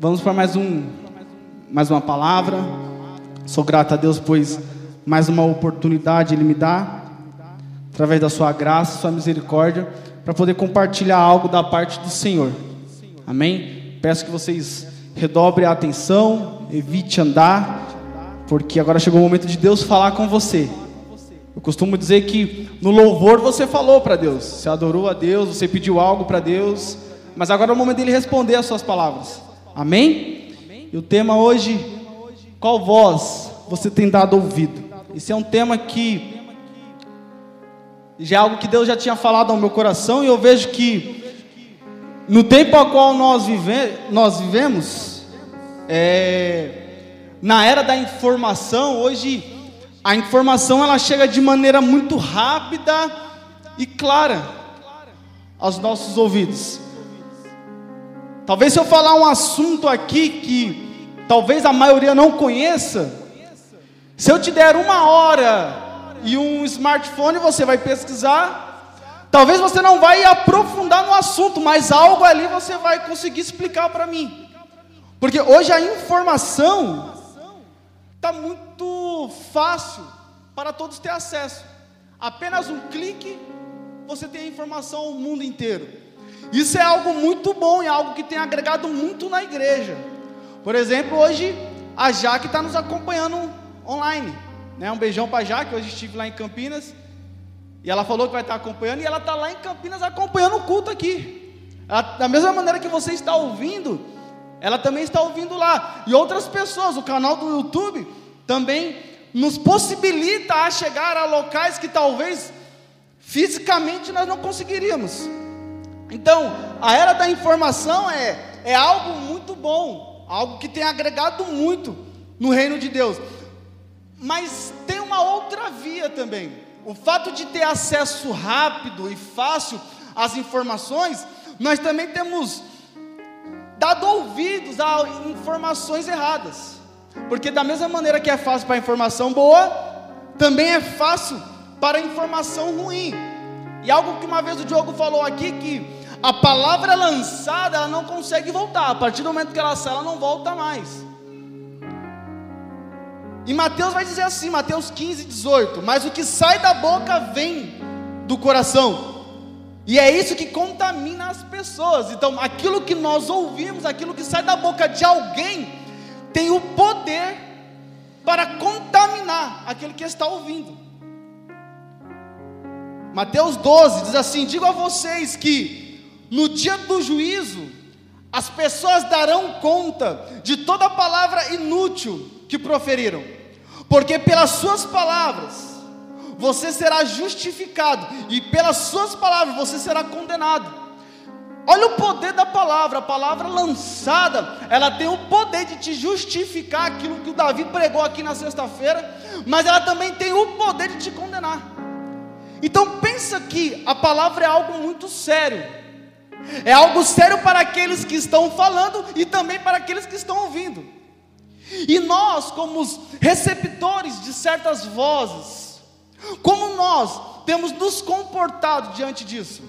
Vamos para mais um, mais uma palavra. Sou grato a Deus, pois mais uma oportunidade Ele me dá, através da Sua graça, Sua misericórdia, para poder compartilhar algo da parte do Senhor. Amém? Peço que vocês redobrem a atenção, evite andar, porque agora chegou o momento de Deus falar com você. Eu costumo dizer que no louvor você falou para Deus, você adorou a Deus, você pediu algo para Deus, mas agora é o momento dele responder as suas palavras. Amém? E o tema hoje, qual voz você tem dado ouvido? Esse é um tema que já é algo que Deus já tinha falado ao meu coração e eu vejo que no tempo ao qual nós, vive, nós vivemos, é, na era da informação, hoje a informação ela chega de maneira muito rápida e clara aos nossos ouvidos. Talvez se eu falar um assunto aqui que talvez a maioria não conheça, se eu te der uma hora e um smartphone, você vai pesquisar. Talvez você não vai aprofundar no assunto, mas algo ali você vai conseguir explicar para mim. Porque hoje a informação está muito fácil para todos ter acesso. Apenas um clique, você tem a informação ao mundo inteiro. Isso é algo muito bom e algo que tem agregado muito na igreja. Por exemplo, hoje a Jaque está nos acompanhando online. Né? Um beijão para a Jaque, hoje estive lá em Campinas. E ela falou que vai estar acompanhando, e ela está lá em Campinas acompanhando o culto aqui. Ela, da mesma maneira que você está ouvindo, ela também está ouvindo lá. E outras pessoas, o canal do YouTube também nos possibilita a chegar a locais que talvez fisicamente nós não conseguiríamos. Então, a era da informação é, é algo muito bom, algo que tem agregado muito no reino de Deus. Mas tem uma outra via também. O fato de ter acesso rápido e fácil às informações, nós também temos dado ouvidos a informações erradas. Porque da mesma maneira que é fácil para a informação boa, também é fácil para a informação ruim. E algo que uma vez o Diogo falou aqui que a palavra lançada ela não consegue voltar. A partir do momento que ela sai, ela não volta mais. E Mateus vai dizer assim, Mateus 15, 18: Mas o que sai da boca vem do coração. E é isso que contamina as pessoas. Então, aquilo que nós ouvimos, aquilo que sai da boca de alguém, tem o poder para contaminar aquele que está ouvindo. Mateus 12 diz assim: Digo a vocês que no dia do juízo as pessoas darão conta de toda palavra inútil que proferiram, porque pelas suas palavras você será justificado, e pelas suas palavras você será condenado. Olha o poder da palavra, a palavra lançada, ela tem o poder de te justificar aquilo que o Davi pregou aqui na sexta-feira, mas ela também tem o poder de te condenar. Então pensa que a palavra é algo muito sério. É algo sério para aqueles que estão falando e também para aqueles que estão ouvindo. E nós, como os receptores de certas vozes, como nós temos nos comportado diante disso?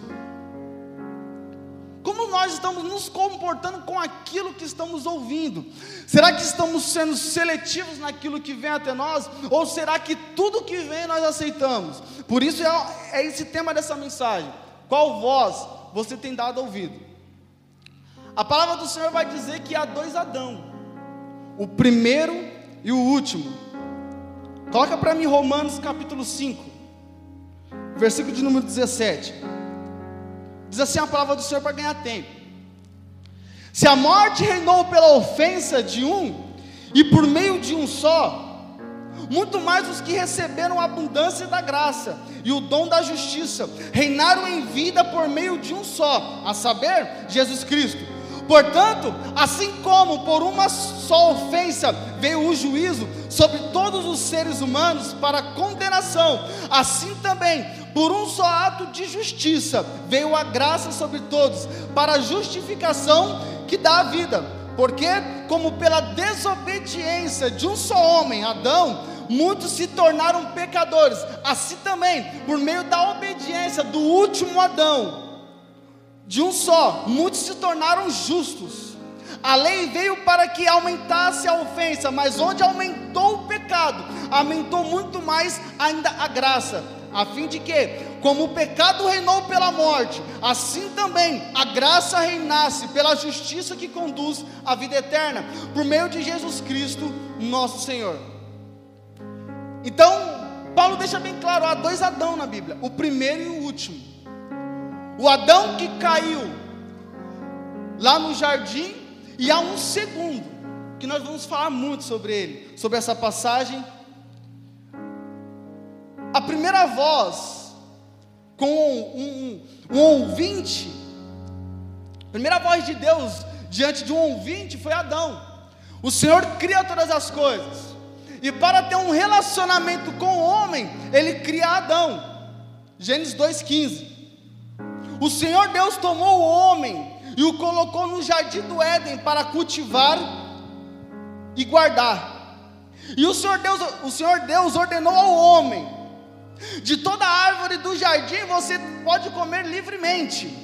Como nós estamos nos comportando com aquilo que estamos ouvindo? Será que estamos sendo seletivos naquilo que vem até nós? Ou será que tudo que vem nós aceitamos? Por isso é, é esse tema dessa mensagem. Qual voz você tem dado ouvido? A palavra do Senhor vai dizer que há dois Adão: o primeiro e o último. Coloca para mim Romanos capítulo 5, versículo de número 17. Diz assim a palavra do Senhor para ganhar tempo. Se a morte reinou pela ofensa de um, e por meio de um só, muito mais os que receberam a abundância da graça e o dom da justiça reinaram em vida por meio de um só, a saber, Jesus Cristo. Portanto, assim como por uma só ofensa veio o juízo sobre todos os seres humanos para condenação, assim também, por um só ato de justiça, veio a graça sobre todos para a justificação que dá a vida. Porque, como pela desobediência de um só homem, Adão, muitos se tornaram pecadores, assim também, por meio da obediência do último Adão, de um só, muitos se tornaram justos. A lei veio para que aumentasse a ofensa, mas onde aumentou o pecado, aumentou muito mais ainda a graça, a fim de que, como o pecado reinou pela morte, assim também a graça reinasse pela justiça que conduz à vida eterna, por meio de Jesus Cristo, nosso Senhor. Então, Paulo deixa bem claro: há dois Adão na Bíblia, o primeiro e o último. O Adão que caiu lá no jardim, e há um segundo, que nós vamos falar muito sobre ele, sobre essa passagem. A primeira voz, com um, um, um ouvinte, a primeira voz de Deus diante de um ouvinte foi Adão. O Senhor cria todas as coisas. E para ter um relacionamento com o homem, ele cria Adão. Gênesis 2,15. O Senhor Deus tomou o homem e o colocou no jardim do Éden para cultivar e guardar. E o Senhor Deus, o Senhor Deus ordenou ao homem: de toda árvore do jardim você pode comer livremente,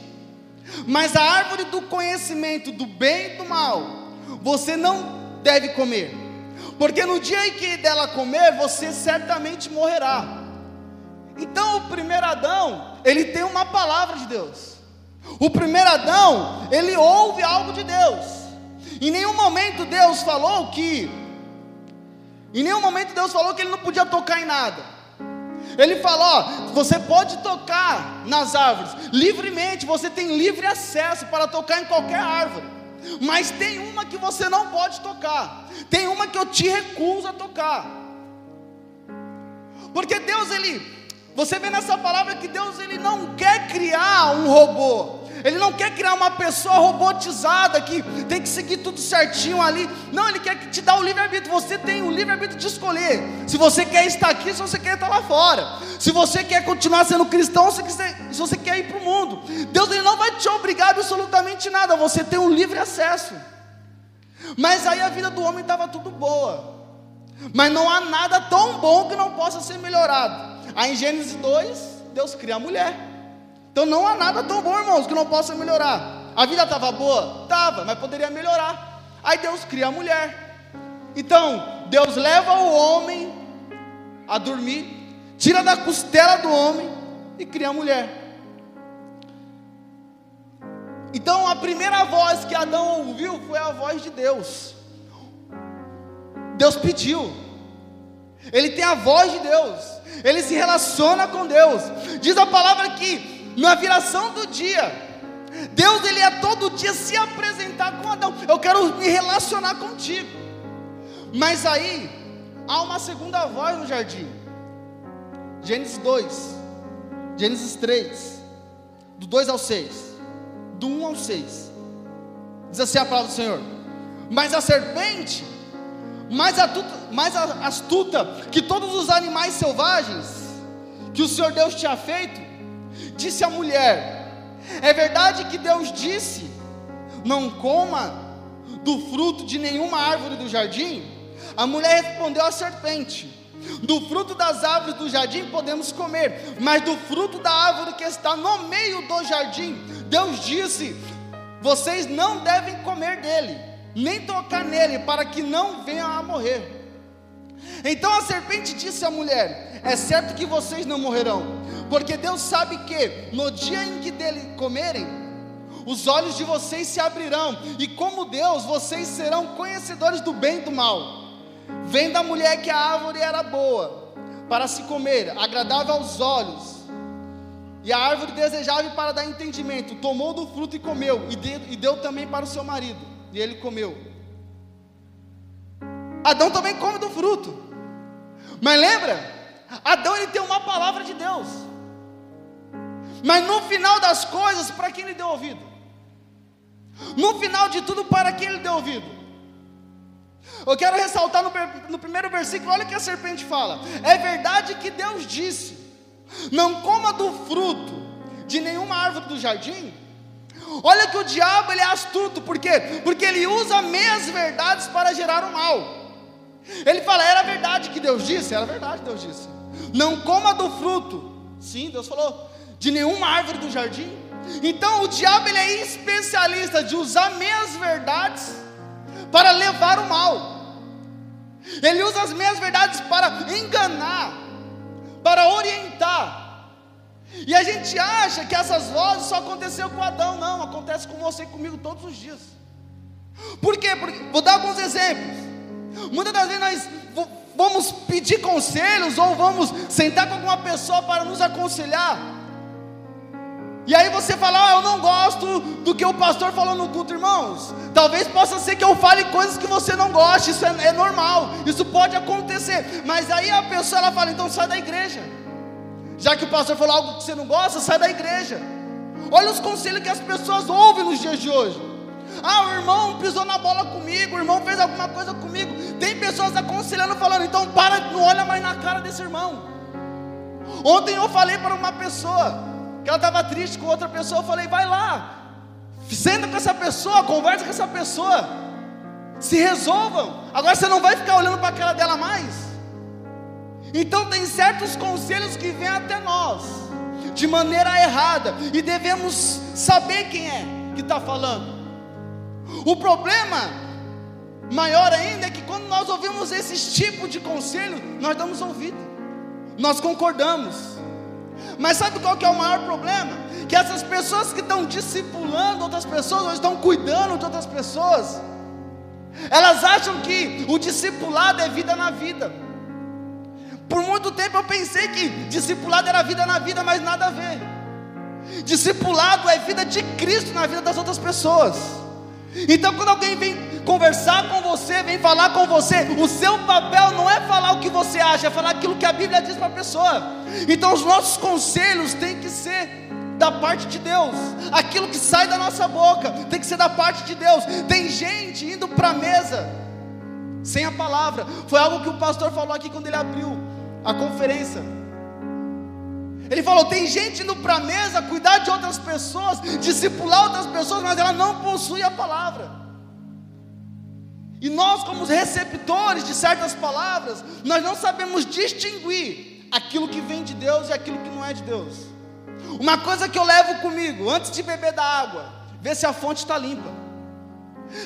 mas a árvore do conhecimento do bem e do mal você não deve comer porque no dia em que dela comer, você certamente morrerá. Então, o primeiro Adão, ele tem uma palavra de Deus. O primeiro Adão, ele ouve algo de Deus. Em nenhum momento Deus falou que, em nenhum momento Deus falou que ele não podia tocar em nada. Ele falou: ó, você pode tocar nas árvores livremente, você tem livre acesso para tocar em qualquer árvore. Mas tem uma que você não pode tocar. Tem uma que eu te recuso a tocar. Porque Deus ele, você vê nessa palavra que Deus ele não quer criar um robô. Ele não quer criar uma pessoa robotizada que tem que seguir tudo certinho ali. Não, Ele quer te dar o livre-arbítrio. Você tem o livre-arbítrio de escolher. Se você quer estar aqui, se você quer estar lá fora. Se você quer continuar sendo cristão, se, você quer ir para o mundo. Deus ele não vai te obrigar absolutamente nada. Você tem um livre acesso. Mas aí a vida do homem estava tudo boa. Mas não há nada tão bom que não possa ser melhorado. Aí em Gênesis 2, Deus cria a mulher. Então não há nada tão bom, irmãos, que não possa melhorar. A vida estava boa? Estava, mas poderia melhorar. Aí Deus cria a mulher. Então, Deus leva o homem a dormir, tira da costela do homem e cria a mulher. Então, a primeira voz que Adão ouviu foi a voz de Deus. Deus pediu. Ele tem a voz de Deus. Ele se relaciona com Deus. Diz a palavra que na viração do dia, Deus ele ia todo dia se apresentar com Adão. Eu quero me relacionar contigo. Mas aí há uma segunda voz no jardim. Gênesis 2, Gênesis 3, do 2 ao 6, do 1 ao 6. Diz assim a palavra do Senhor: Mas a serpente, mais astuta, mais astuta que todos os animais selvagens que o Senhor Deus tinha feito, Disse a mulher: É verdade que Deus disse: Não coma do fruto de nenhuma árvore do jardim? A mulher respondeu à serpente: Do fruto das árvores do jardim podemos comer, mas do fruto da árvore que está no meio do jardim, Deus disse: Vocês não devem comer dele, nem tocar nele, para que não venham a morrer. Então a serpente disse à mulher: É certo que vocês não morrerão, porque Deus sabe que no dia em que dele comerem, os olhos de vocês se abrirão, e como Deus, vocês serão conhecedores do bem e do mal. Vendo a mulher que a árvore era boa para se comer, agradável aos olhos, e a árvore desejável para dar entendimento, tomou do fruto e comeu, e deu, e deu também para o seu marido, e ele comeu. Adão também come do fruto, mas lembra? Adão ele tem uma palavra de Deus. Mas no final das coisas, para quem ele deu ouvido? No final de tudo, para quem ele deu ouvido? Eu quero ressaltar no, no primeiro versículo, olha o que a serpente fala: É verdade que Deus disse: Não coma do fruto de nenhuma árvore do jardim. Olha que o diabo ele é astuto, por quê? Porque ele usa meias verdades para gerar o mal. Ele fala: Era verdade que Deus disse? Era verdade que Deus disse. Não coma do fruto. Sim, Deus falou de nenhuma árvore do jardim. Então o diabo ele é especialista de usar meias verdades para levar o mal. Ele usa as meias verdades para enganar, para orientar. E a gente acha que essas vozes só aconteceu com Adão, não, acontece com você e comigo todos os dias. Por quê? Porque, vou dar alguns exemplos. Muitas das vezes nós vamos pedir conselhos ou vamos sentar com alguma pessoa para nos aconselhar. E aí você fala, ah, eu não gosto do que o pastor falou no culto, irmãos. Talvez possa ser que eu fale coisas que você não goste, isso é, é normal, isso pode acontecer. Mas aí a pessoa ela fala, então sai da igreja. Já que o pastor falou algo que você não gosta, sai da igreja. Olha os conselhos que as pessoas ouvem nos dias de hoje. Ah, o irmão pisou na bola comigo, o irmão fez alguma coisa comigo. Tem pessoas aconselhando, falando, então para, não olha mais na cara desse irmão. Ontem eu falei para uma pessoa, que ela estava triste com outra pessoa, eu falei, vai lá, senta com essa pessoa, conversa com essa pessoa, se resolvam. Agora você não vai ficar olhando para a cara dela mais. Então tem certos conselhos que vêm até nós de maneira errada e devemos saber quem é que está falando. O problema maior ainda é que quando nós ouvimos esse tipo de conselho, nós damos ouvido, nós concordamos. Mas sabe qual que é o maior problema? Que essas pessoas que estão discipulando outras pessoas, ou estão cuidando de outras pessoas, elas acham que o discipulado é vida na vida. Por muito tempo eu pensei que discipulado era vida na vida, mas nada a ver. Discipulado é vida de Cristo na vida das outras pessoas. Então, quando alguém vem conversar com você, vem falar com você, o seu papel não é falar o que você acha, é falar aquilo que a Bíblia diz para a pessoa. Então, os nossos conselhos têm que ser da parte de Deus, aquilo que sai da nossa boca tem que ser da parte de Deus. Tem gente indo para a mesa sem a palavra, foi algo que o pastor falou aqui quando ele abriu a conferência. Ele falou: tem gente indo para a mesa cuidar de outras pessoas, discipular outras pessoas, mas ela não possui a palavra. E nós, como receptores de certas palavras, nós não sabemos distinguir aquilo que vem de Deus e aquilo que não é de Deus. Uma coisa que eu levo comigo, antes de beber da água, ver se a fonte está limpa.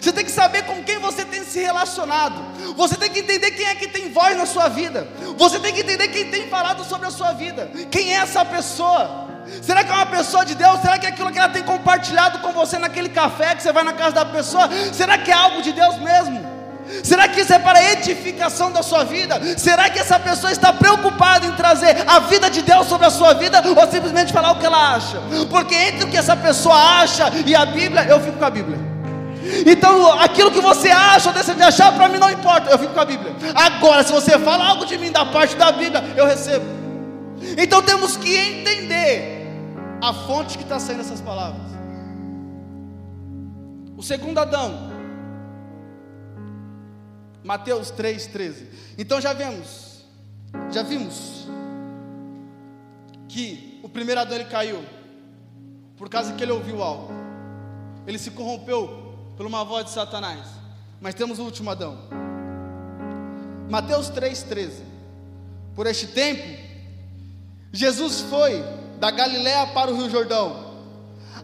Você tem que saber com quem você tem se relacionado. Você tem que entender quem é que tem voz na sua vida. Você tem que entender quem tem falado sobre a sua vida. Quem é essa pessoa? Será que é uma pessoa de Deus? Será que é aquilo que ela tem compartilhado com você naquele café que você vai na casa da pessoa? Será que é algo de Deus mesmo? Será que isso é para edificação da sua vida? Será que essa pessoa está preocupada em trazer a vida de Deus sobre a sua vida ou simplesmente falar o que ela acha? Porque entre o que essa pessoa acha e a Bíblia, eu fico com a Bíblia. Então, aquilo que você acha ou deixa de achar, para mim não importa, eu fico com a Bíblia. Agora, se você fala algo de mim da parte da Bíblia, eu recebo. Então, temos que entender a fonte que está saindo essas palavras. O segundo Adão, Mateus 3,13. Então, já vemos, já vimos que o primeiro Adão ele caiu por causa que ele ouviu algo. Ele se corrompeu por uma voz de Satanás. Mas temos o último Adão. Mateus 3,13. Por este tempo, Jesus foi da Galiléia para o Rio Jordão,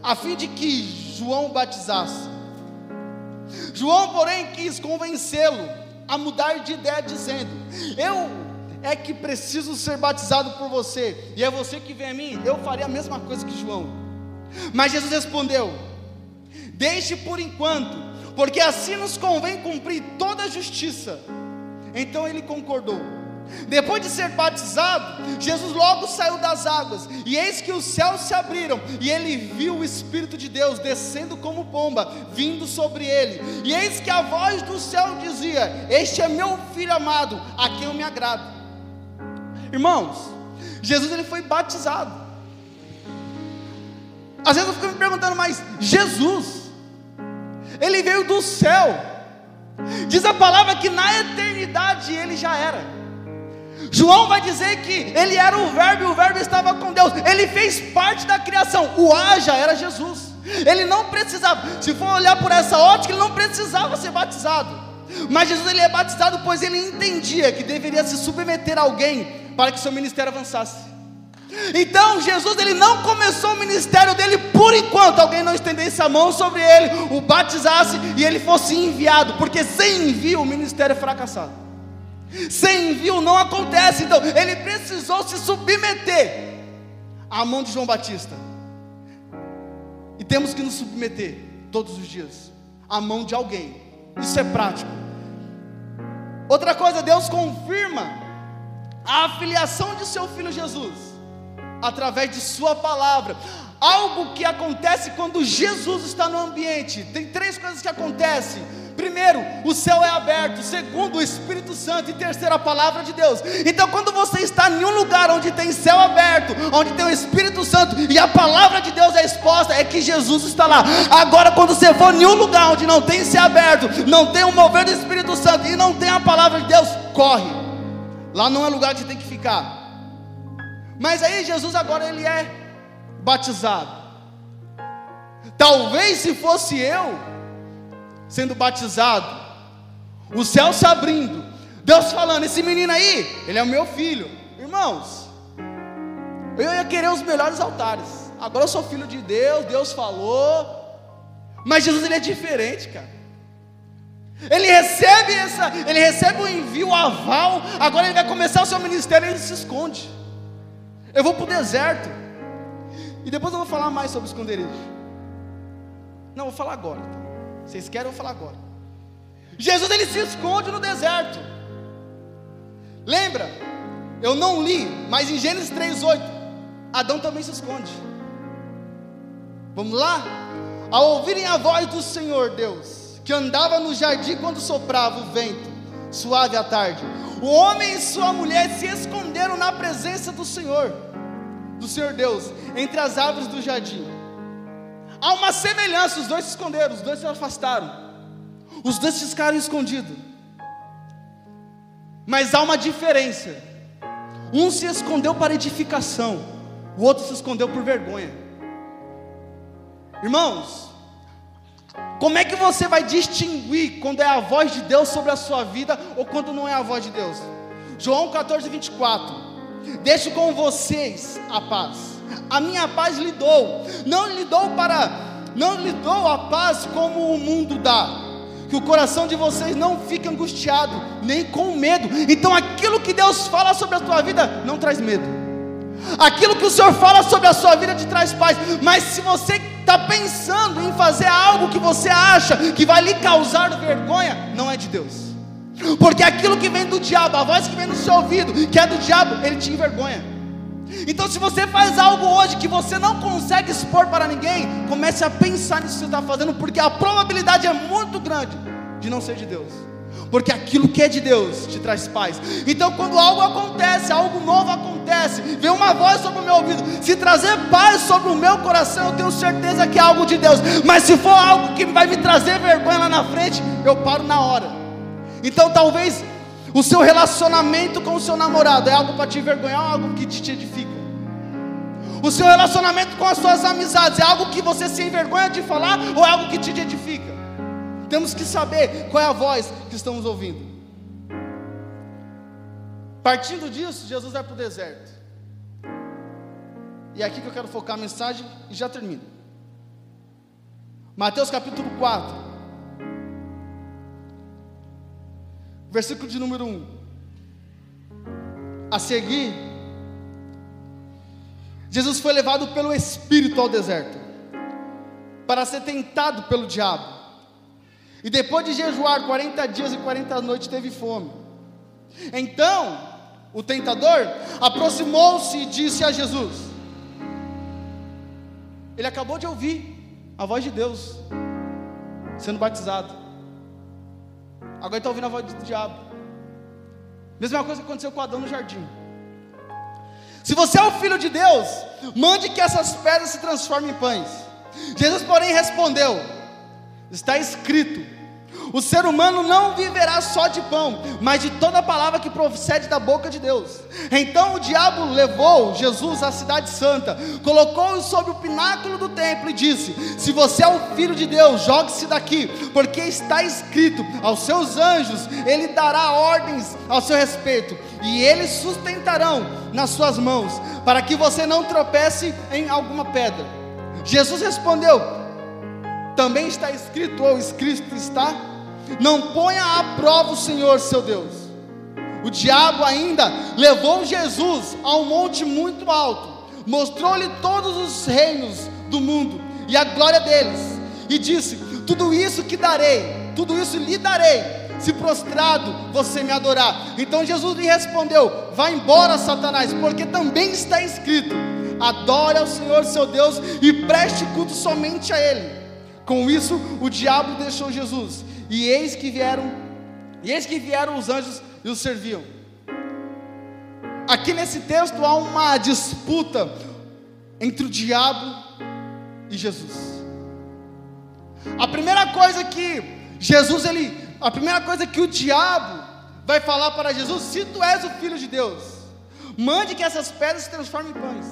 a fim de que João batizasse. João, porém, quis convencê-lo a mudar de ideia, dizendo: Eu é que preciso ser batizado por você, e é você que vem a mim, eu faria a mesma coisa que João. Mas Jesus respondeu: Deixe por enquanto, porque assim nos convém cumprir toda a justiça. Então ele concordou. Depois de ser batizado, Jesus logo saiu das águas, e eis que os céus se abriram, e ele viu o Espírito de Deus descendo como pomba, vindo sobre ele. E eis que a voz do céu dizia: Este é meu filho amado, a quem eu me agrado. Irmãos, Jesus ele foi batizado. Às vezes eu fico me perguntando, mas Jesus, ele veio do céu. Diz a palavra que na eternidade ele já era. João vai dizer que ele era o Verbo e o Verbo estava com Deus. Ele fez parte da criação. O haja era Jesus. Ele não precisava, se for olhar por essa ótica, ele não precisava ser batizado. Mas Jesus ele é batizado pois ele entendia que deveria se submeter a alguém para que seu ministério avançasse. Então Jesus ele não começou o ministério dele por enquanto alguém não estendesse a mão sobre ele, o batizasse e ele fosse enviado, porque sem envio o ministério é fracassado. Sem envio não acontece, então ele precisou se submeter à mão de João Batista. E temos que nos submeter todos os dias à mão de alguém. Isso é prático. Outra coisa, Deus confirma a afiliação de seu filho Jesus através de Sua palavra. Algo que acontece quando Jesus está no ambiente. Tem três coisas que acontecem. Primeiro, o céu é aberto. Segundo, o Espírito Santo. E terceiro, a palavra de Deus. Então, quando você está em um lugar onde tem céu aberto, onde tem o Espírito Santo e a palavra de Deus é exposta, é que Jesus está lá. Agora, quando você for em um lugar onde não tem céu aberto, não tem o mover do Espírito Santo e não tem a palavra de Deus, corre. Lá não é lugar que você tem que ficar. Mas aí Jesus agora ele é batizado. Talvez se fosse eu sendo batizado, o céu se abrindo, Deus falando: esse menino aí, ele é o meu filho. Irmãos, eu ia querer os melhores altares. Agora eu sou filho de Deus, Deus falou. Mas Jesus ele é diferente, cara. Ele recebe essa, ele recebe o envio, o aval. Agora ele vai começar o seu ministério e ele se esconde. Eu vou para o deserto. E depois eu vou falar mais sobre esconderijo. Não, vou falar agora. Então. Vocês querem, eu vou falar agora. Jesus ele se esconde no deserto. Lembra? Eu não li, mas em Gênesis 3:8, Adão também se esconde. Vamos lá? Ao ouvirem a voz do Senhor Deus, que andava no jardim quando soprava o vento, suave à tarde, o homem e sua mulher se esconderam na presença do Senhor do Senhor Deus entre as árvores do jardim. Há uma semelhança, os dois se esconderam, os dois se afastaram, os dois ficaram escondidos. Mas há uma diferença. Um se escondeu para edificação, o outro se escondeu por vergonha. Irmãos, como é que você vai distinguir quando é a voz de Deus sobre a sua vida ou quando não é a voz de Deus? João 14, 24. Deixo com vocês a paz. A minha paz lhe dou. Não lhe dou para não lhe dou a paz como o mundo dá. Que o coração de vocês não fique angustiado, nem com medo. Então aquilo que Deus fala sobre a tua vida não traz medo. Aquilo que o Senhor fala sobre a sua vida te traz paz. Mas se você está pensando em fazer algo que você acha que vai lhe causar vergonha, não é de Deus. Porque aquilo que vem do diabo, a voz que vem no seu ouvido, que é do diabo, ele te envergonha. Então, se você faz algo hoje que você não consegue expor para ninguém, comece a pensar nisso que você está fazendo, porque a probabilidade é muito grande de não ser de Deus. Porque aquilo que é de Deus te traz paz. Então, quando algo acontece, algo novo acontece, vem uma voz sobre o meu ouvido, se trazer paz sobre o meu coração, eu tenho certeza que é algo de Deus. Mas se for algo que vai me trazer vergonha lá na frente, eu paro na hora. Então talvez o seu relacionamento com o seu namorado é algo para te envergonhar ou algo que te edifica. O seu relacionamento com as suas amizades é algo que você se envergonha de falar ou é algo que te edifica? Temos que saber qual é a voz que estamos ouvindo. Partindo disso, Jesus vai para o deserto. E é aqui que eu quero focar a mensagem e já termino. Mateus capítulo 4. Versículo de número 1. A seguir, Jesus foi levado pelo Espírito ao deserto, para ser tentado pelo diabo. E depois de jejuar 40 dias e 40 noites, teve fome. Então, o tentador aproximou-se e disse a Jesus: Ele acabou de ouvir a voz de Deus sendo batizado. Agora está ouvindo a voz do diabo. Mesma coisa que aconteceu com Adão no jardim. Se você é o filho de Deus, mande que essas pedras se transformem em pães. Jesus, porém, respondeu: Está escrito o ser humano não viverá só de pão, mas de toda palavra que procede da boca de Deus. Então o diabo levou Jesus à cidade santa, colocou-o sobre o pináculo do templo e disse: Se você é o filho de Deus, jogue-se daqui, porque está escrito: aos seus anjos ele dará ordens ao seu respeito e eles sustentarão nas suas mãos, para que você não tropece em alguma pedra. Jesus respondeu: Também está escrito, ou escrito está: Não ponha à prova o Senhor seu Deus. O diabo ainda levou Jesus a um monte muito alto, mostrou-lhe todos os reinos do mundo e a glória deles, e disse: Tudo isso que darei, tudo isso lhe darei se prostrado você me adorar. Então Jesus lhe respondeu: Vá embora, Satanás, porque também está escrito: Adore ao Senhor seu Deus e preste culto somente a Ele. Com isso, o diabo deixou Jesus, e eis que vieram, e eis que vieram os anjos e o serviam. Aqui nesse texto há uma disputa entre o diabo e Jesus. A primeira coisa que Jesus ele a primeira coisa que o diabo vai falar para Jesus: se tu és o filho de Deus, mande que essas pedras se transformem em pães.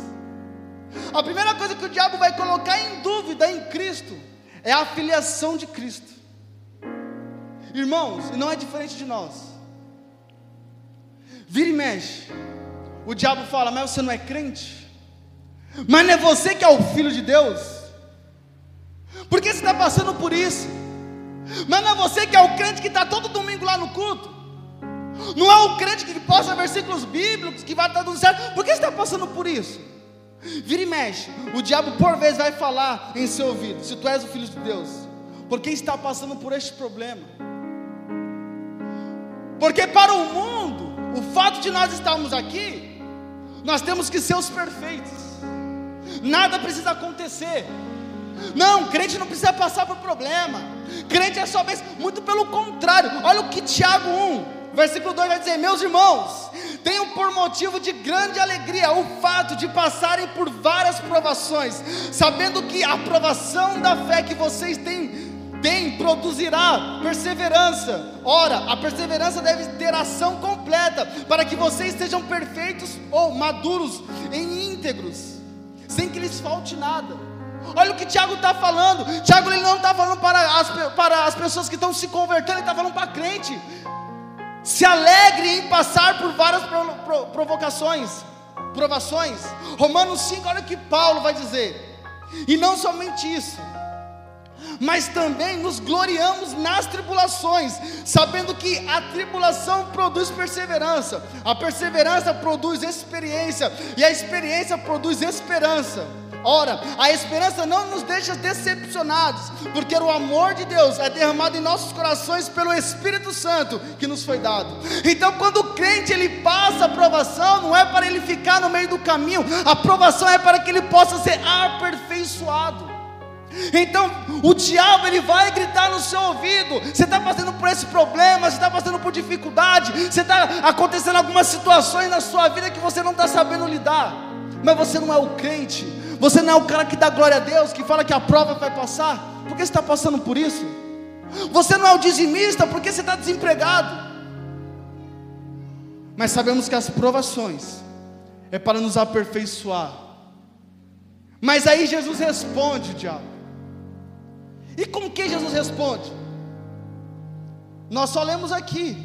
A primeira coisa que o diabo vai colocar em dúvida em Cristo é a filiação de Cristo. Irmãos, não é diferente de nós. Vira e mexe. O diabo fala: Mas você não é crente? Mas não é você que é o filho de Deus? Por que você está passando por isso? Mas não é você que é o crente que está todo domingo lá no culto. Não é o crente que posta versículos bíblicos, que vai estar tudo certo. Por que você está passando por isso? Vira e mexe. O diabo por vezes vai falar em seu ouvido: se tu és o filho de Deus, por que está passando por este problema? Porque para o mundo, o fato de nós estarmos aqui, nós temos que ser os perfeitos. Nada precisa acontecer. Não, crente não precisa passar por problema. Crente é só vez, muito pelo contrário. Olha o que Tiago 1, versículo 2 vai dizer: Meus irmãos, tenham por motivo de grande alegria o fato de passarem por várias provações, sabendo que a provação da fé que vocês têm tem produzirá perseverança. Ora, a perseverança deve ter ação completa, para que vocês sejam perfeitos ou maduros em íntegros, sem que lhes falte nada. Olha o que Tiago está falando. Tiago ele não está falando para as, para as pessoas que estão se convertendo, ele está falando para crente. Se alegre em passar por várias provocações, provações. Romanos 5, olha o que Paulo vai dizer. E não somente isso, mas também nos gloriamos nas tribulações, sabendo que a tribulação produz perseverança, a perseverança produz experiência, e a experiência produz esperança. Ora, a esperança não nos deixa decepcionados, porque o amor de Deus é derramado em nossos corações pelo Espírito Santo que nos foi dado. Então, quando o crente ele passa a provação, não é para ele ficar no meio do caminho, a provação é para que ele possa ser aperfeiçoado. Então, o diabo ele vai gritar no seu ouvido: você está passando por esse problema, você está passando por dificuldade, você está acontecendo algumas situações na sua vida que você não está sabendo lidar, mas você não é o crente, você não é o cara que dá glória a Deus, que fala que a prova vai passar. Por que você está passando por isso? Você não é o dizimista, porque você está desempregado. Mas sabemos que as provações é para nos aperfeiçoar. Mas aí Jesus responde, diabo. E como que Jesus responde? Nós só lemos aqui.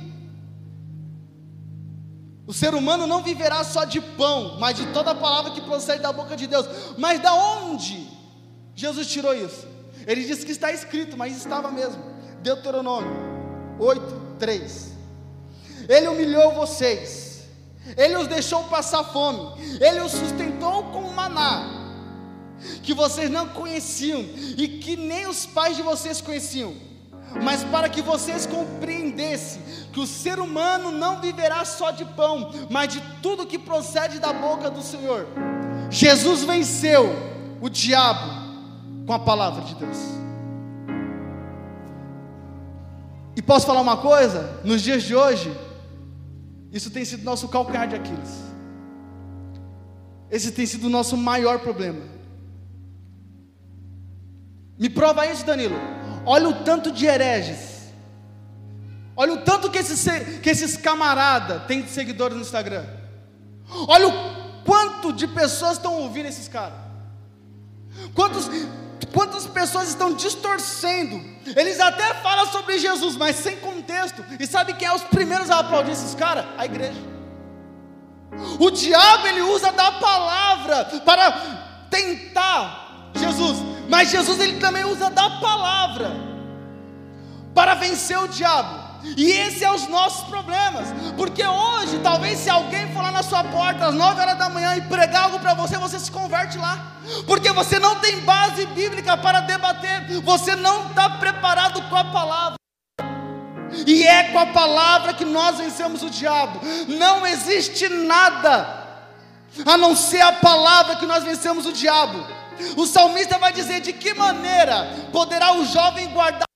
O ser humano não viverá só de pão, mas de toda a palavra que procede da boca de Deus. Mas da onde Jesus tirou isso? Ele disse que está escrito, mas estava mesmo. Deuteronômio 8, 3. Ele humilhou vocês, ele os deixou passar fome, ele os sustentou com maná, que vocês não conheciam e que nem os pais de vocês conheciam mas para que vocês compreendessem que o ser humano não viverá só de pão, mas de tudo que procede da boca do Senhor. Jesus venceu o diabo com a palavra de Deus. E posso falar uma coisa? Nos dias de hoje, isso tem sido nosso calcanhar de Aquiles. Esse tem sido o nosso maior problema. Me prova isso, Danilo. Olha o tanto de hereges. Olha o tanto que esses, que esses camaradas têm de seguidores no Instagram. Olha o quanto de pessoas estão ouvindo esses caras. Quantos, quantas pessoas estão distorcendo. Eles até falam sobre Jesus, mas sem contexto. E sabe quem é os primeiros a aplaudir esses caras? A igreja. O diabo ele usa da palavra para tentar Jesus, mas Jesus ele também usa da palavra para vencer o diabo. E esse é os nossos problemas, porque hoje, talvez se alguém for lá na sua porta às 9 horas da manhã e pregar algo para você, você se converte lá, porque você não tem base bíblica para debater, você não está preparado com a palavra. E é com a palavra que nós vencemos o diabo. Não existe nada a não ser a palavra que nós vencemos o diabo. O salmista vai dizer: de que maneira poderá o jovem guardar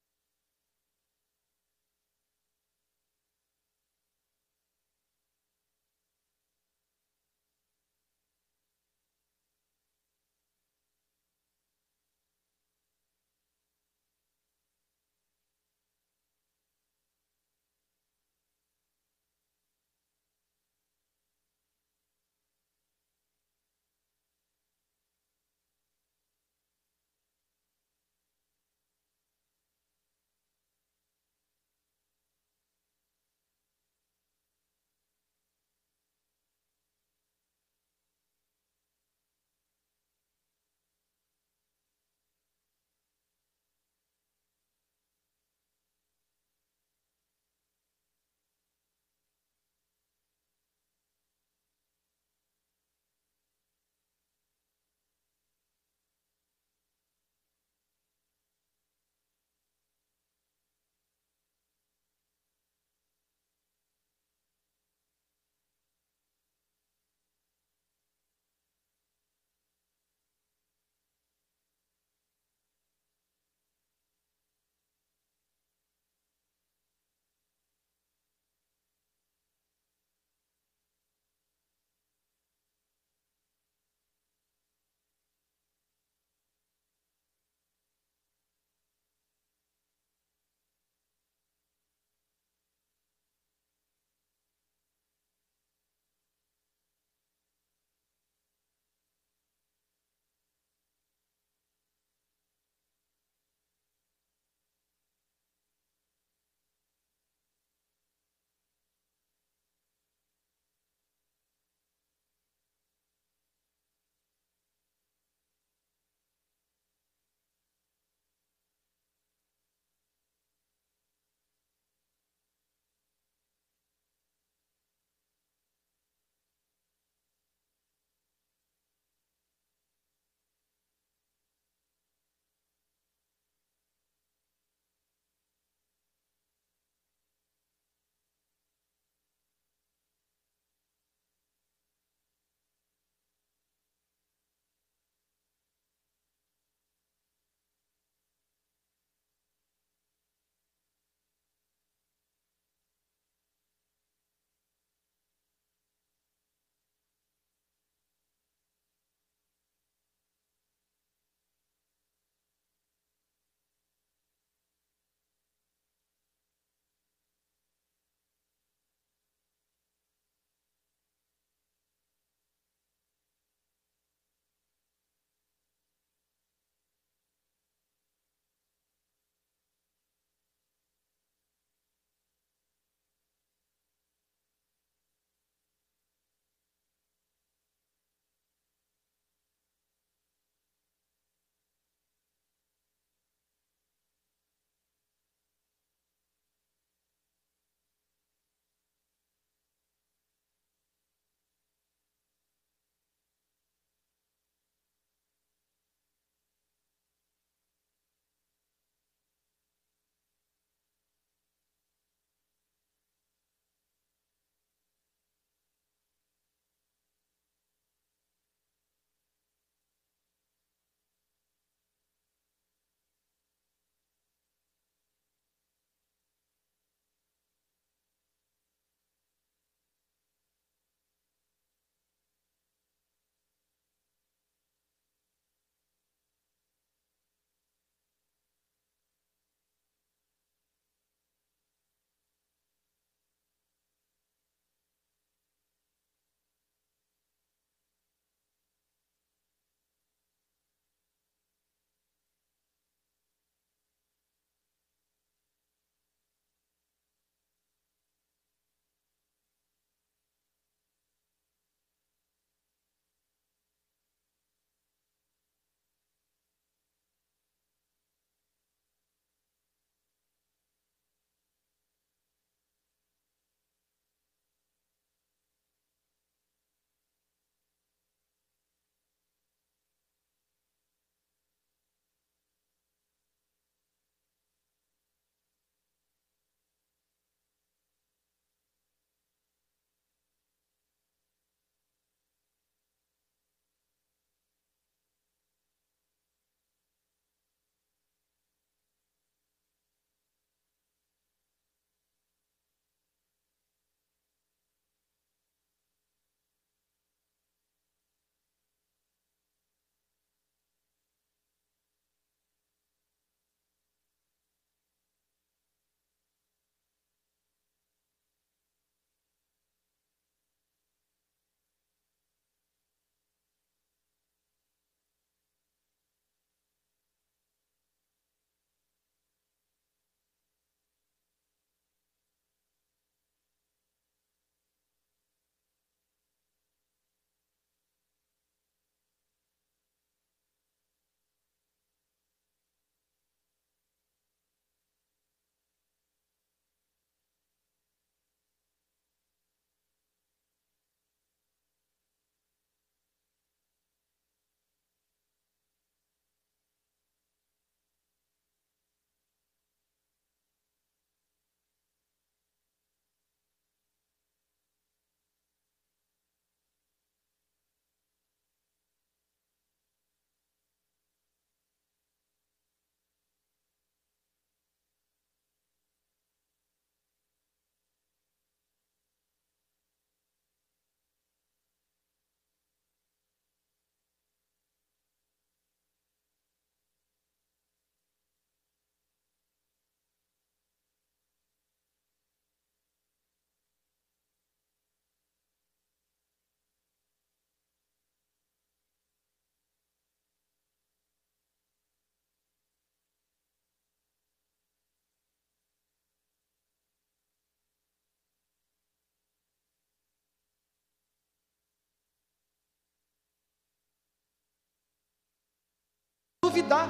duvidar.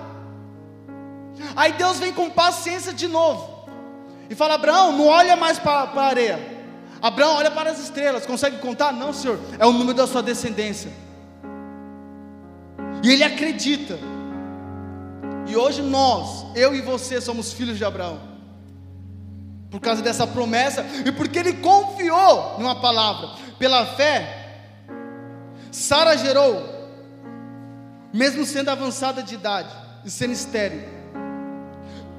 Aí Deus vem com paciência de novo e fala: Abraão, não olha mais para a areia. Abraão, olha para as estrelas. Consegue contar? Não, Senhor. É o número da sua descendência. E ele acredita. E hoje nós, eu e você, somos filhos de Abraão. Por causa dessa promessa e porque ele confiou numa palavra. Pela fé, Sara gerou, mesmo sendo avançada de idade e sendo estéril.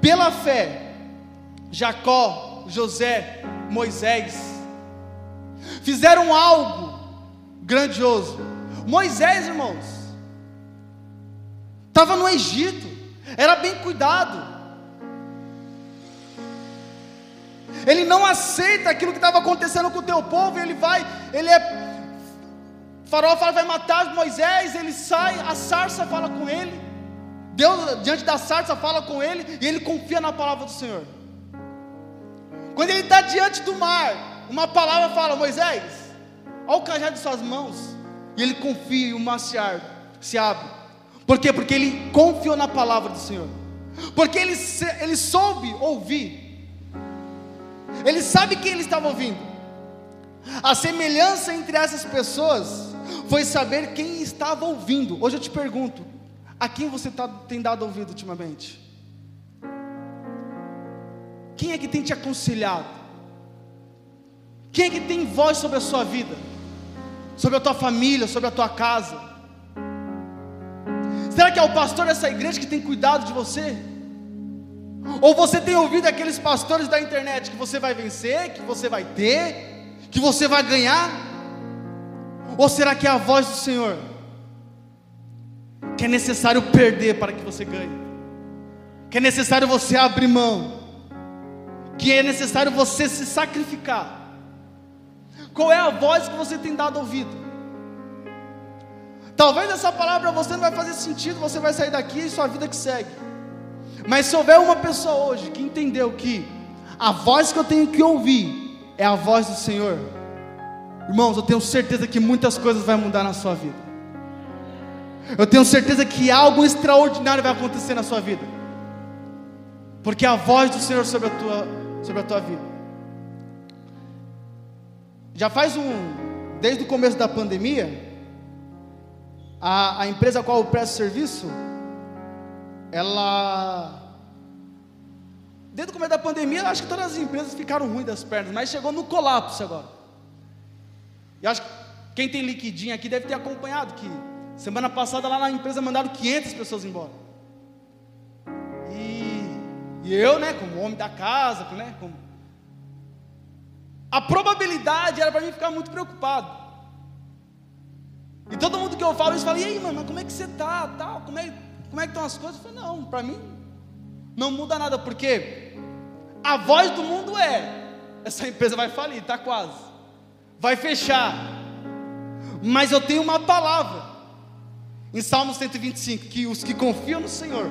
Pela fé, Jacó, José, Moisés fizeram algo grandioso. Moisés, irmãos, estava no Egito, era bem cuidado. Ele não aceita aquilo que estava acontecendo com o teu povo, ele vai, ele é Faraó fala, vai matar Moisés, ele sai, a sarça fala com ele. Deus, diante da sarça, fala com ele e ele confia na palavra do Senhor. Quando ele está diante do mar, uma palavra fala: Moisés, olha o cajado de suas mãos. E ele confia e o mar se abre. Se abre. Por quê? Porque ele confiou na palavra do Senhor. Porque ele, ele soube ouvir. Ele sabe quem ele estava ouvindo. A semelhança entre essas pessoas foi saber quem estava ouvindo. Hoje eu te pergunto: a quem você tá, tem dado ouvido ultimamente? Quem é que tem te aconselhado? Quem é que tem voz sobre a sua vida? Sobre a tua família, sobre a tua casa? Será que é o pastor dessa igreja que tem cuidado de você? Ou você tem ouvido aqueles pastores da internet que você vai vencer, que você vai ter, que você vai ganhar? Ou será que é a voz do Senhor? Que é necessário perder para que você ganhe, que é necessário você abrir mão, que é necessário você se sacrificar. Qual é a voz que você tem dado ouvido? Talvez essa palavra você não vai fazer sentido, você vai sair daqui e sua vida que segue. Mas se houver uma pessoa hoje que entendeu que a voz que eu tenho que ouvir é a voz do Senhor, Irmãos, eu tenho certeza que muitas coisas vão mudar na sua vida. Eu tenho certeza que algo extraordinário vai acontecer na sua vida. Porque a voz do Senhor sobre a tua, sobre a tua vida. Já faz um, desde o começo da pandemia, a, a empresa a qual eu presto serviço, ela Desde o começo da pandemia, acho que todas as empresas ficaram ruins das pernas, mas chegou no colapso agora. E acho que quem tem liquidinho aqui deve ter acompanhado que semana passada lá na empresa mandaram 500 pessoas embora. E, e eu, né, como homem da casa, né, como a probabilidade era para mim ficar muito preocupado. E todo mundo que eu falo isso fala: "E aí, mano, como é que você tá? Tal, como é, como é que estão as coisas?" Eu falei: "Não, para mim não muda nada, porque a voz do mundo é: essa empresa vai falir, tá quase vai fechar. Mas eu tenho uma palavra em Salmo 125: que os que confiam no Senhor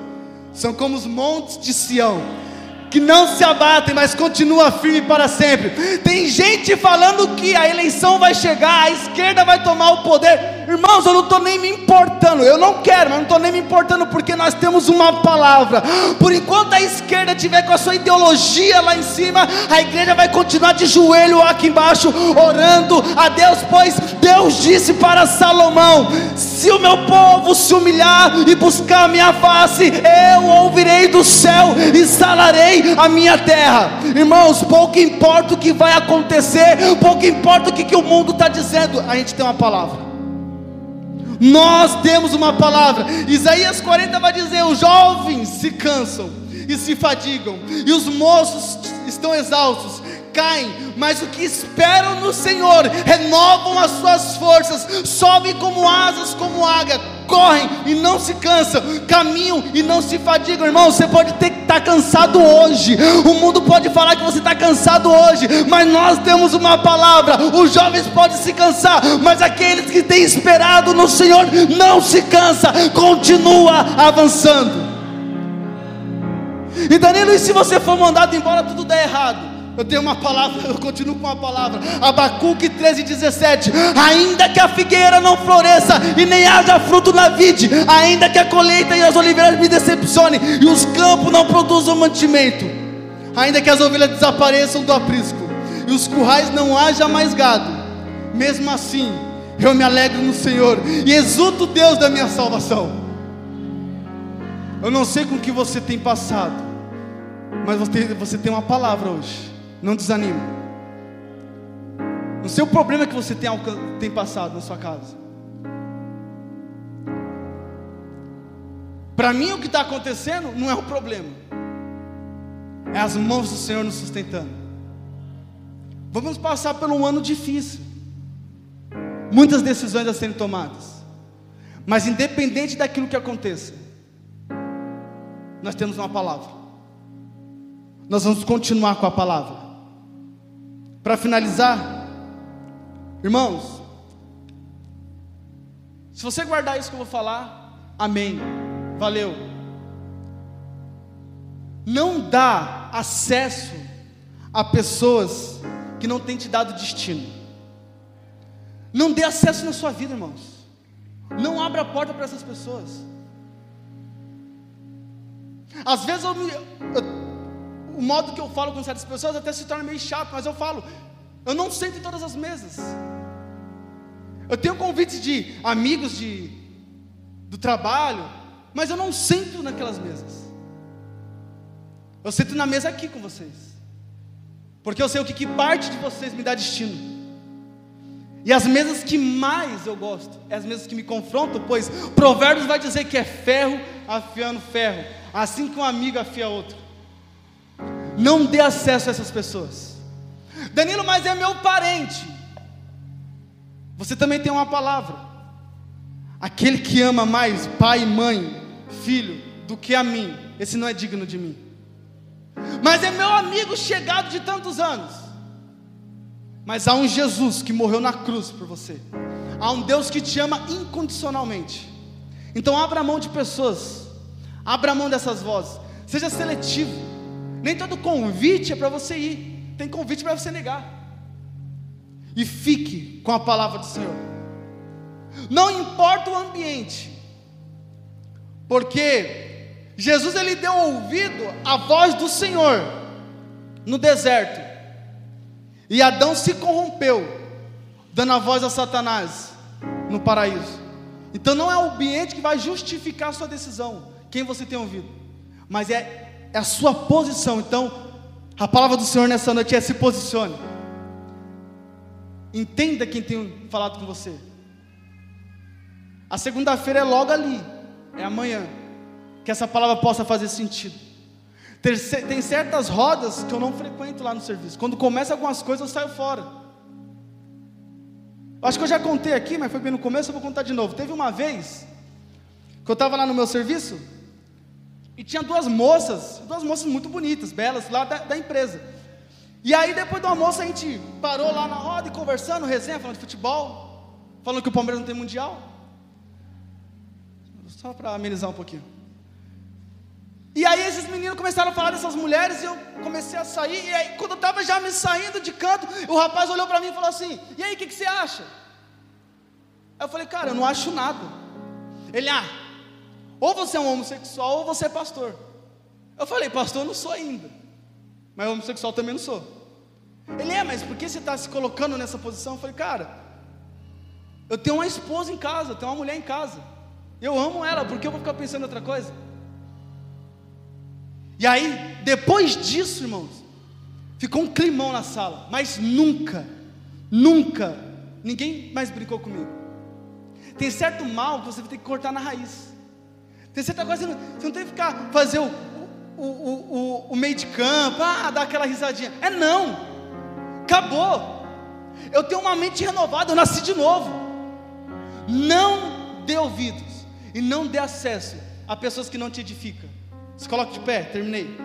são como os montes de Sião que não se abatem, mas continua firme para sempre. Tem gente falando que a eleição vai chegar, a esquerda vai tomar o poder. Irmãos, eu não estou nem me importando, eu não quero, mas não estou nem me importando, porque nós temos uma palavra. Por enquanto a esquerda estiver com a sua ideologia lá em cima, a igreja vai continuar de joelho aqui embaixo, orando a Deus, pois Deus disse para Salomão: se o meu povo se humilhar e buscar a minha face, eu ouvirei do céu e salarei a minha terra. Irmãos, pouco importa o que vai acontecer, pouco importa o que, que o mundo está dizendo, a gente tem uma palavra. Nós temos uma palavra. Isaías 40 vai dizer: os jovens se cansam e se fadigam, e os moços estão exaustos, caem, mas o que esperam no Senhor renovam as suas forças, sobem como asas, como águia, correm e não se cansam, caminham e não se fadigam, irmão. Você pode ter que estar tá cansado hoje, o mundo pode falar que você está cansado hoje, mas nós temos uma palavra. Os jovens podem se cansar, mas aqueles que têm esperado no Senhor não se cansa, continua avançando. E Danilo, e se você for mandado embora, tudo der errado? Eu tenho uma palavra, eu continuo com uma palavra. Abacuque 13, 17. Ainda que a figueira não floresça e nem haja fruto na vide, ainda que a colheita e as oliveiras me decepcionem e os campos não produzam mantimento, ainda que as ovelhas desapareçam do aprisco e os currais não haja mais gado, mesmo assim eu me alegro no Senhor e exulto Deus da minha salvação. Eu não sei com que você tem passado, mas você tem uma palavra hoje. Não desanime. Não sei o problema que você tem, tem passado na sua casa. Para mim, o que está acontecendo não é o problema, é as mãos do Senhor nos sustentando. Vamos passar por um ano difícil, muitas decisões a serem tomadas, mas independente daquilo que aconteça, nós temos uma palavra, nós vamos continuar com a palavra. Para finalizar, irmãos, se você guardar isso que eu vou falar, amém. Valeu. Não dá acesso a pessoas que não têm te dado destino. Não dê acesso na sua vida, irmãos. Não abra a porta para essas pessoas. Às vezes eu eu, o modo que eu falo com certas pessoas até se torna meio chato, mas eu falo, eu não sento em todas as mesas. Eu tenho convites de amigos de, do trabalho, mas eu não sento naquelas mesas. Eu sento na mesa aqui com vocês. Porque eu sei o que, que parte de vocês me dá destino. E as mesas que mais eu gosto, é as mesas que me confrontam, pois Provérbios vai dizer que é ferro afiando ferro, assim que um amigo afia outro. Não dê acesso a essas pessoas. Danilo, mas é meu parente. Você também tem uma palavra. Aquele que ama mais pai, mãe, filho do que a mim, esse não é digno de mim. Mas é meu amigo chegado de tantos anos. Mas há um Jesus que morreu na cruz por você. Há um Deus que te ama incondicionalmente. Então abra mão de pessoas. Abra mão dessas vozes. Seja seletivo. Nem todo convite é para você ir, tem convite para você negar. E fique com a palavra do Senhor. Não importa o ambiente, porque Jesus ele deu ouvido à voz do Senhor no deserto. E Adão se corrompeu, dando a voz a Satanás no paraíso. Então não é o ambiente que vai justificar a sua decisão, quem você tem ouvido, mas é é a sua posição. Então, a palavra do Senhor nessa noite é se posicione. Entenda quem tem falado com você. A segunda-feira é logo ali, é amanhã, que essa palavra possa fazer sentido. Tem certas rodas que eu não frequento lá no serviço. Quando começa algumas coisas, eu saio fora. Acho que eu já contei aqui, mas foi bem no começo, eu vou contar de novo. Teve uma vez que eu estava lá no meu serviço, e tinha duas moças, duas moças muito bonitas, belas, lá da, da empresa. E aí, depois do almoço, a gente parou lá na roda e conversando, resenha, falando de futebol, falando que o Palmeiras não tem mundial. Só para amenizar um pouquinho. E aí esses meninos começaram a falar dessas mulheres e eu comecei a sair. E aí, quando eu estava já me saindo de canto, o rapaz olhou para mim e falou assim: E aí, o que, que você acha? Aí eu falei, cara, eu não acho nada. Ele, ah, ou você é um homossexual ou você é pastor. Eu falei, pastor, eu não sou ainda. Mas homossexual também não sou. Ele é, mas por que você está se colocando nessa posição? Eu falei, cara, eu tenho uma esposa em casa, eu tenho uma mulher em casa. Eu amo ela, por que eu vou ficar pensando em outra coisa? E aí, depois disso, irmãos, ficou um climão na sala, mas nunca, nunca, ninguém mais brincou comigo. Tem certo mal que você vai ter que cortar na raiz. Tem certa coisa, você não, você não tem que ficar, fazer o, o, o, o, meio de campo, ah, dar aquela risadinha. É não, acabou. Eu tenho uma mente renovada, eu nasci de novo. Não dê ouvidos e não dê acesso a pessoas que não te edificam. Se coloque de pé, terminei.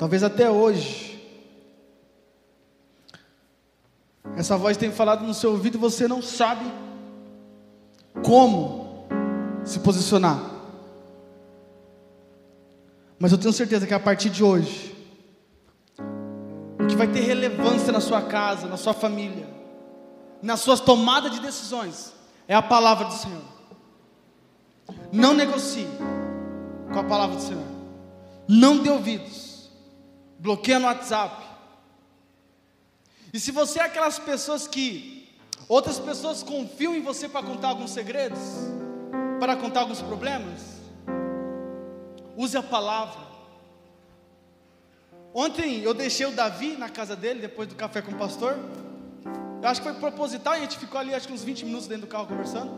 Talvez até hoje. Essa voz tem falado no seu ouvido e você não sabe como se posicionar. Mas eu tenho certeza que a partir de hoje, o que vai ter relevância na sua casa, na sua família, nas suas tomadas de decisões, é a palavra do Senhor. Não negocie com a palavra do Senhor. Não dê ouvidos. Bloqueia no WhatsApp. E se você é aquelas pessoas que outras pessoas confiam em você para contar alguns segredos, para contar alguns problemas, use a palavra. Ontem eu deixei o Davi na casa dele, depois do café com o pastor. Eu acho que foi proposital, a gente ficou ali acho que uns 20 minutos dentro do carro conversando.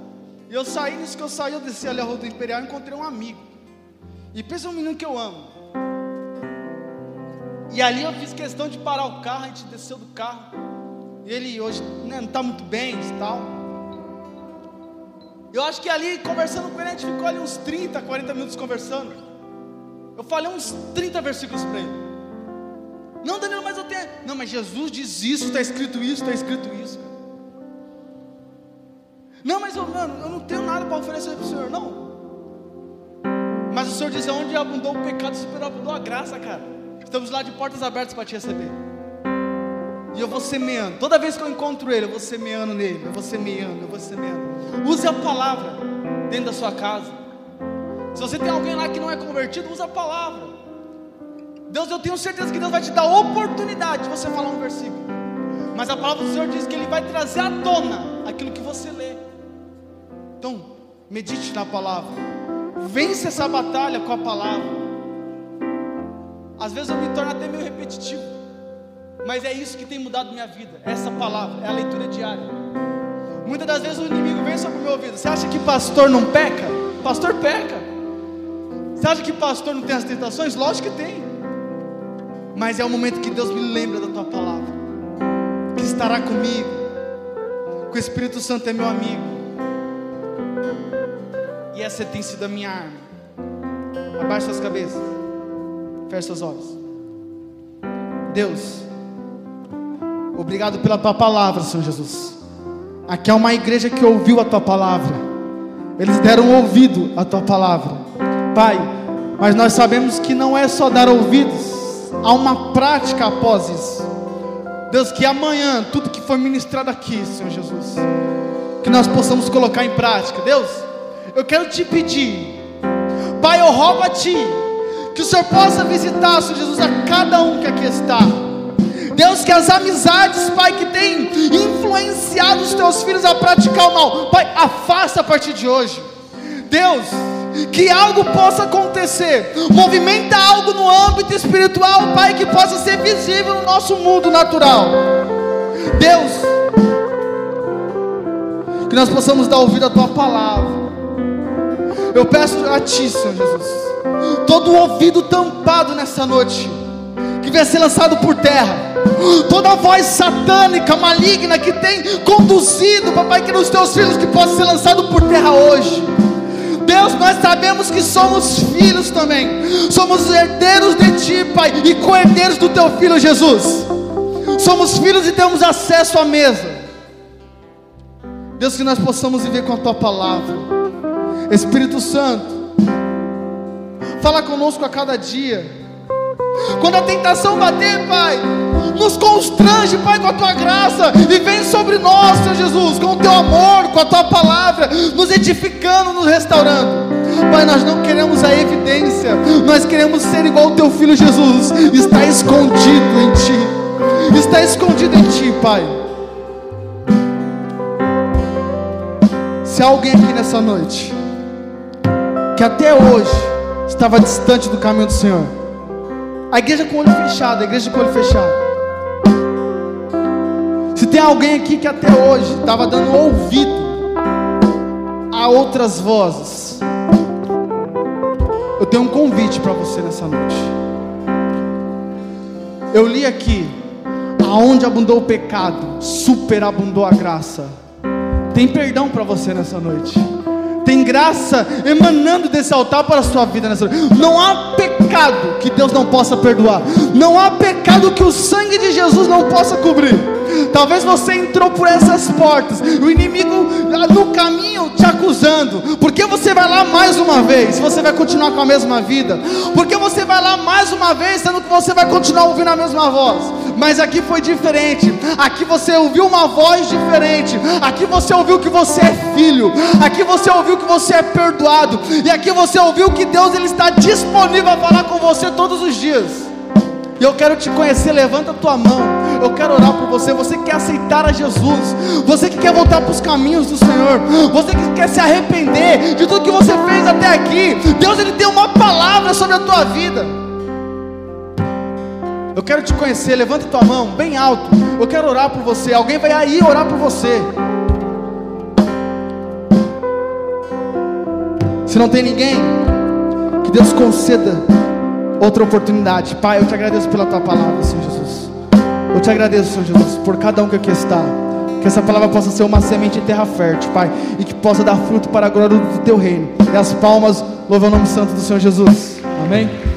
E eu saí, nisso que eu saí, eu desci ali a rua do Imperial e encontrei um amigo. E pensa um menino que eu amo. E ali eu fiz questão de parar o carro, a gente desceu do carro. E ele hoje né, não está muito bem e tal. Eu acho que ali, conversando com ele, a gente ficou ali uns 30, 40 minutos conversando. Eu falei uns 30 versículos para ele. Não, Danilo, mas eu tenho. Não, mas Jesus diz isso, está escrito isso, está escrito isso. Não, mas eu, mano, eu não tenho nada para oferecer para o Senhor, não. Mas o Senhor diz: onde abundou o pecado, superabundou a graça, cara. Estamos lá de portas abertas para te receber. E eu vou semeando. Toda vez que eu encontro ele, eu vou semeando nele. Eu vou semeando, eu vou semeando. Use a palavra dentro da sua casa. Se você tem alguém lá que não é convertido, use a palavra. Deus, eu tenho certeza que Deus vai te dar oportunidade de você falar um versículo. Mas a palavra do Senhor diz que Ele vai trazer à tona aquilo que você lê. Então, medite na palavra. Vence essa batalha com a palavra. Às vezes eu me torno até meio repetitivo. Mas é isso que tem mudado minha vida. Essa palavra, é a leitura diária. Muitas das vezes o inimigo vem sobre o meu ouvido. Você acha que pastor não peca? Pastor peca. Você acha que pastor não tem as tentações? Lógico que tem. Mas é o momento que Deus me lembra da tua palavra. Que estará comigo. Que o Espírito Santo é meu amigo. E essa tem sido a minha arma. Abaixe suas cabeças. Feche seus olhos. Deus, obrigado pela tua palavra, Senhor Jesus. Aqui é uma igreja que ouviu a tua palavra. Eles deram ouvido à tua palavra. Pai, mas nós sabemos que não é só dar ouvidos, há uma prática após isso. Deus, que amanhã, tudo que foi ministrado aqui, Senhor Jesus, que nós possamos colocar em prática. Deus, eu quero te pedir, Pai, eu rogo a Ti, que o Senhor possa visitar, Senhor Jesus, a cada um que aqui está. Deus, que as amizades, Pai, que tem influenciado os teus filhos a praticar o mal, Pai, afasta a partir de hoje. Deus, que algo possa acontecer, movimenta algo no âmbito espiritual, Pai, que possa ser visível no nosso mundo natural. Deus, que nós possamos dar ouvido à Tua palavra. Eu peço a Ti, Senhor Jesus, todo ouvido tampado nessa noite, que venha ser lançado por terra, toda voz satânica, maligna que tem conduzido, papai, que nos teus filhos que possa ser lançado por terra hoje. Deus, nós sabemos que somos filhos também, somos herdeiros de Ti, Pai, e co-herdeiros do Teu Filho Jesus. Somos filhos e temos acesso à mesa. Deus, que nós possamos viver com a Tua palavra. Espírito Santo, fala conosco a cada dia. Quando a tentação bater, Pai, nos constrange, Pai, com a tua graça, e vem sobre nós, Senhor Jesus, com o teu amor, com a tua palavra, nos edificando, nos restaurando. Pai, nós não queremos a evidência, nós queremos ser igual ao teu filho Jesus, está escondido em ti, está escondido em ti, Pai. Se há alguém aqui nessa noite, que até hoje estava distante do caminho do Senhor, a igreja com o olho fechado, a igreja com o olho fechado. Se tem alguém aqui que até hoje estava dando ouvido a outras vozes, eu tenho um convite para você nessa noite. Eu li aqui, aonde abundou o pecado, superabundou a graça. Tem perdão para você nessa noite. Tem graça emanando desse altar para a sua vida nessa Não há pecado que Deus não possa perdoar. Não há pecado que o sangue de Jesus não possa cobrir. Talvez você entrou por essas portas, o inimigo no caminho te acusando. Por que você vai lá mais uma vez? Você vai continuar com a mesma vida? Por que você vai lá mais uma vez, sendo que você vai continuar ouvindo a mesma voz? Mas aqui foi diferente. Aqui você ouviu uma voz diferente. Aqui você ouviu que você é filho. Aqui você ouviu que você é perdoado. E aqui você ouviu que Deus ele está disponível a falar com você todos os dias. E eu quero te conhecer, levanta a tua mão. Eu quero orar por você. Você que quer aceitar a Jesus. Você que quer voltar para os caminhos do Senhor. Você que quer se arrepender de tudo que você fez até aqui. Deus ele tem uma palavra sobre a tua vida. Eu quero te conhecer. Levanta tua mão bem alto. Eu quero orar por você. Alguém vai aí orar por você. Se não tem ninguém, que Deus conceda outra oportunidade. Pai, eu te agradeço pela tua palavra, Senhor Jesus. Eu te agradeço, Senhor Jesus, por cada um que aqui está. Que essa palavra possa ser uma semente em terra fértil, Pai, e que possa dar fruto para a glória do teu reino. E as palmas louvam o nome santo do Senhor Jesus. Amém.